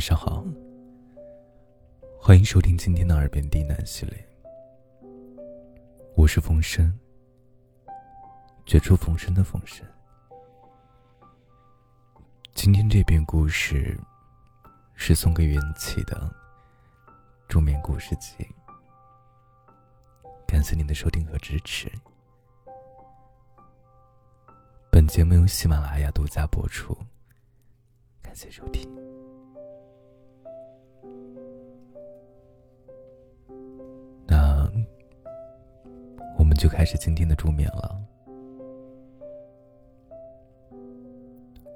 晚上好，欢迎收听今天的耳边低喃系列。我是风声，绝处逢生的风声。今天这篇故事是送给元气的助眠故事集。感谢您的收听和支持。本节目由喜马拉雅独家播出，感谢收听。就开始今天的助眠了。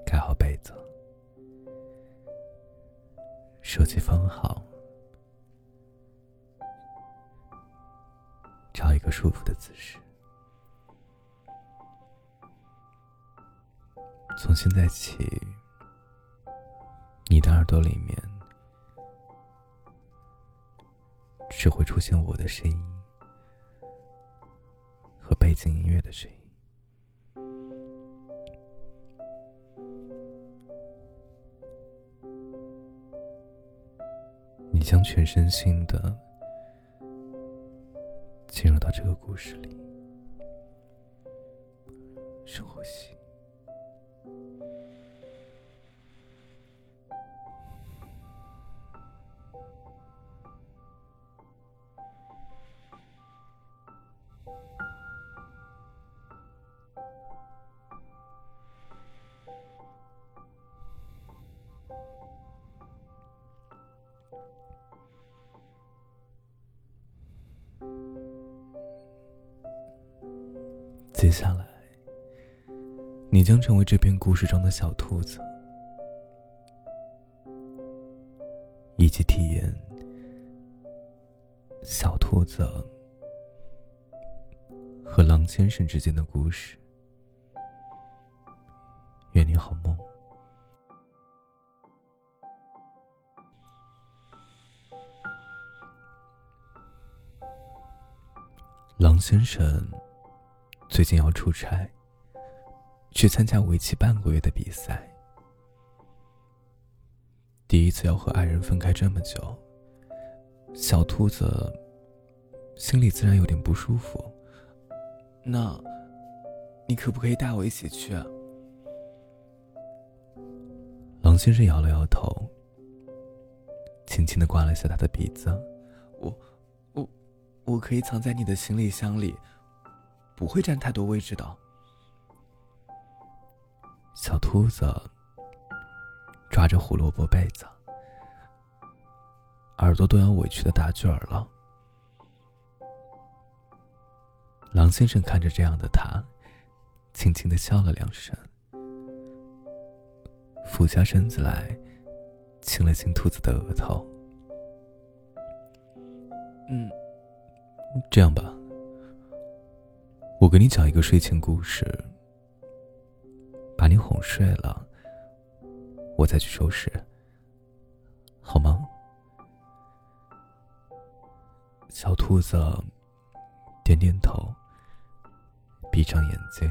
盖好被子，手机放好，找一个舒服的姿势。从现在起，你的耳朵里面只会出现我的声音。背景音乐的声音，你将全身心的进入到这个故事里，深呼吸。接下来，你将成为这篇故事中的小兔子，以及体验小兔子和狼先生之间的故事。愿你好梦。狼先生。最近要出差，去参加为期半个月的比赛。第一次要和爱人分开这么久，小兔子心里自然有点不舒服。那，你可不可以带我一起去啊？狼先生摇了摇头，轻轻的刮了下他的鼻子。我，我，我可以藏在你的行李箱里。不会占太多位置的。小兔子抓着胡萝卜被子，耳朵都要委屈的打卷了。狼先生看着这样的他，轻轻的笑了两声，俯下身子来，亲了亲兔子的额头。嗯，这样吧。我给你讲一个睡前故事，把你哄睡了，我再去收拾，好吗？小兔子点点头，闭上眼睛。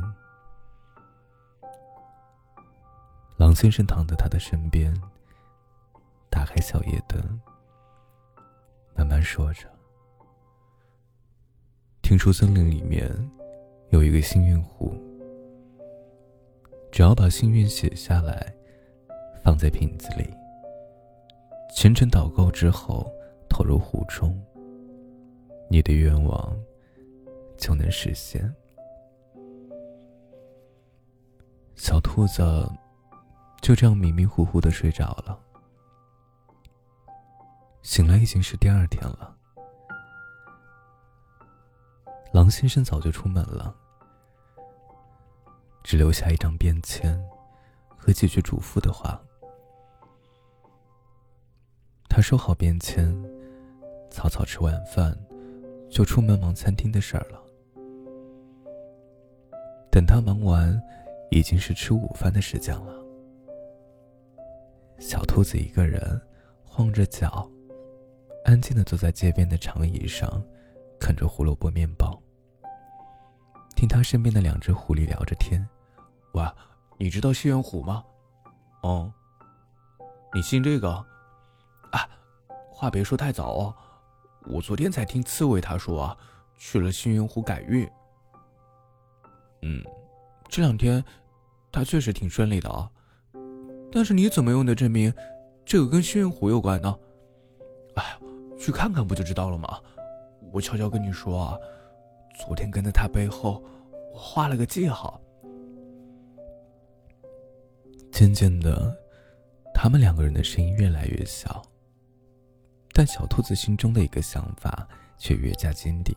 狼先生躺在他的身边，打开小夜灯，慢慢说着：“听说森林里面……”有一个幸运壶，只要把心愿写下来，放在瓶子里，虔诚祷告之后投入壶中，你的愿望就能实现。小兔子就这样迷迷糊糊的睡着了，醒来已经是第二天了。狼先生早就出门了。只留下一张便签和几句嘱咐的话。他收好便签，草草吃晚饭，就出门忙餐厅的事儿了。等他忙完，已经是吃午饭的时间了。小兔子一个人晃着脚，安静的坐在街边的长椅上，啃着胡萝卜面包。听他身边的两只狐狸聊着天，喂，你知道心猿虎吗？哦，你信这个？啊话别说太早哦。我昨天才听刺猬他说啊，去了星云湖改运。嗯，这两天他确实挺顺利的啊。但是你怎么用的证明这个跟星云湖有关呢？哎，去看看不就知道了吗？我悄悄跟你说啊，昨天跟在他背后，我画了个记号。渐渐的，他们两个人的声音越来越小。但小兔子心中的一个想法却越加坚定：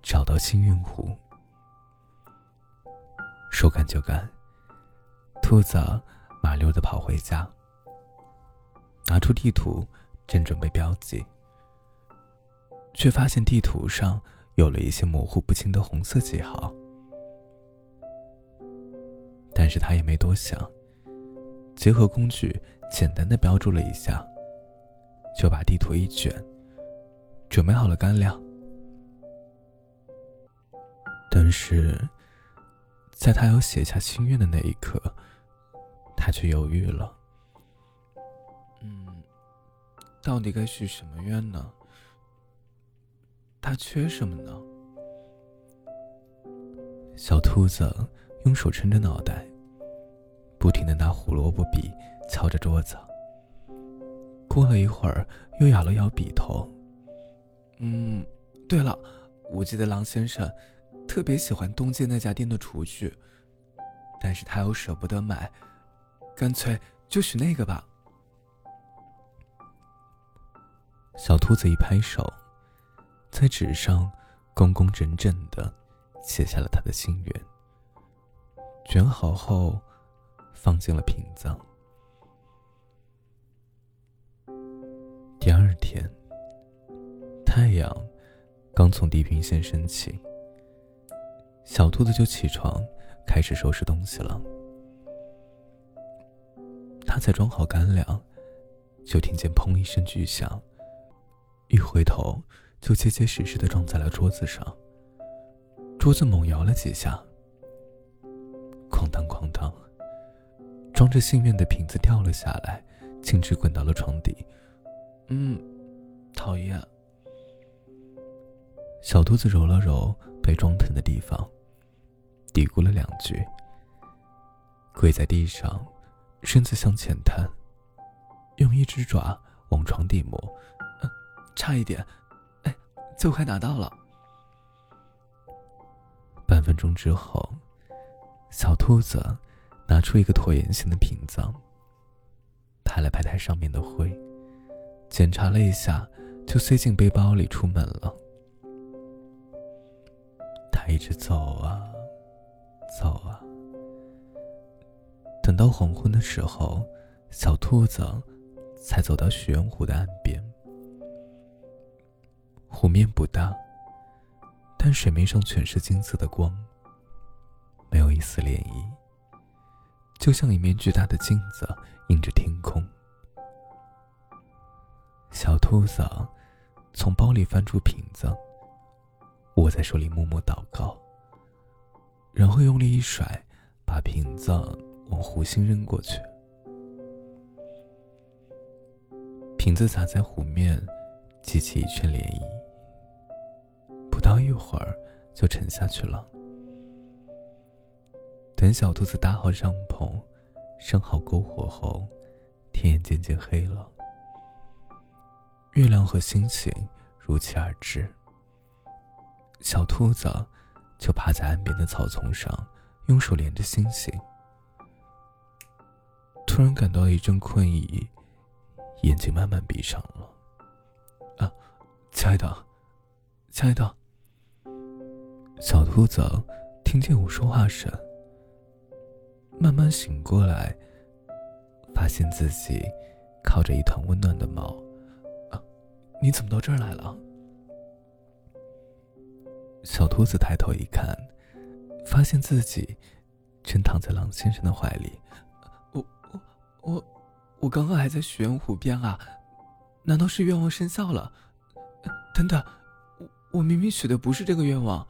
找到幸运湖。说干就干，兔子麻溜的跑回家，拿出地图，正准备标记，却发现地图上有了一些模糊不清的红色记号。但是他也没多想，结合工具，简单的标注了一下。就把地图一卷，准备好了干粮。但是，在他要写下心愿的那一刻，他却犹豫了。嗯，到底该许什么愿呢？他缺什么呢？小兔子用手撑着脑袋，不停的拿胡萝卜笔敲着桌子。过了一会儿，又咬了咬笔头。嗯，对了，我记得狼先生特别喜欢东街那家店的厨具，但是他又舍不得买，干脆就许那个吧。小兔子一拍手，在纸上工工整整的写下了他的心愿，卷好后放进了瓶子。第二天，太阳刚从地平线升起，小兔子就起床，开始收拾东西了。他才装好干粮，就听见“砰”一声巨响，一回头就结结实实的撞在了桌子上。桌子猛摇了几下，哐当哐当，装着幸运的瓶子掉了下来，径直滚到了床底。嗯，讨厌。小兔子揉了揉被撞疼的地方，嘀咕了两句，跪在地上，身子向前探，用一只爪往床底摸，差一点，哎，就快拿到了。半分钟之后，小兔子拿出一个椭圆形的瓶子，拍了拍它上面的灰。检查了一下，就塞进背包里出门了。他一直走啊，走啊。等到黄昏的时候，小兔子才走到许愿湖的岸边。湖面不大，但水面上全是金色的光，没有一丝涟漪，就像一面巨大的镜子映着天空。小兔子从包里翻出瓶子，握在手里默默祷告，然后用力一甩，把瓶子往湖心扔过去。瓶子砸在湖面，激起一圈涟漪，到一会儿就沉下去了。等小兔子搭好帐篷，生好篝火后，天也渐渐黑了。月亮和星星如期而至，小兔子就趴在岸边的草丛上，用手连着星星。突然感到一阵困意，眼睛慢慢闭上了。啊，亲爱的，亲爱的。小兔子听见我说话声，慢慢醒过来，发现自己靠着一团温暖的毛。啊你怎么到这儿来了？小兔子抬头一看，发现自己正躺在狼先生的怀里。我我我我刚刚还在许愿湖边啊，难道是愿望生效了？等等，我我明明许的不是这个愿望，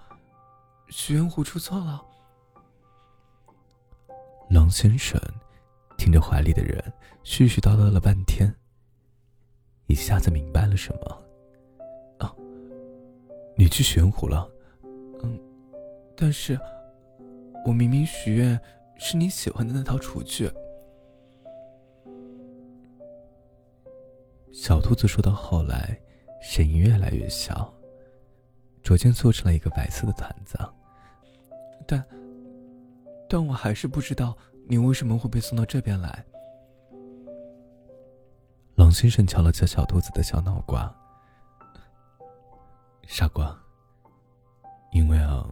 许愿壶出错了。狼先生听着怀里的人絮絮叨叨了半天。一下子明白了什么。啊，你去玄湖了？嗯，但是，我明明许愿是你喜欢的那套厨具。小兔子说到后来，声音越来越小，逐渐做成了一个白色的团子。但，但我还是不知道你为什么会被送到这边来。狼先生敲了敲小兔子的小脑瓜，傻瓜。因为啊，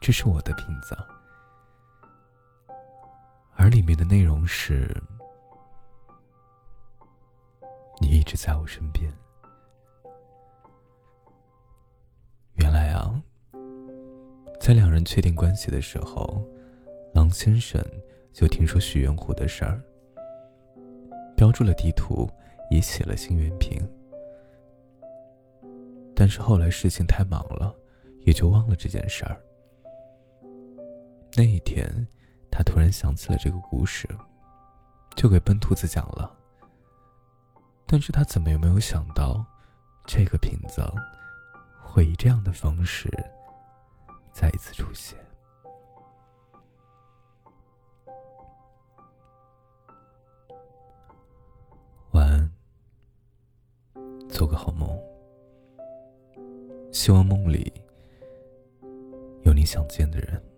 这是我的瓶子，而里面的内容是。你一直在我身边。原来啊，在两人确定关系的时候，狼先生就听说许愿湖的事儿，标注了地图，也写了心愿瓶。但是后来事情太忙了，也就忘了这件事儿。那一天，他突然想起了这个故事，就给笨兔子讲了。但是他怎么也没有想到，这个瓶子会以这样的方式再一次出现。晚安，做个好梦。希望梦里有你想见的人。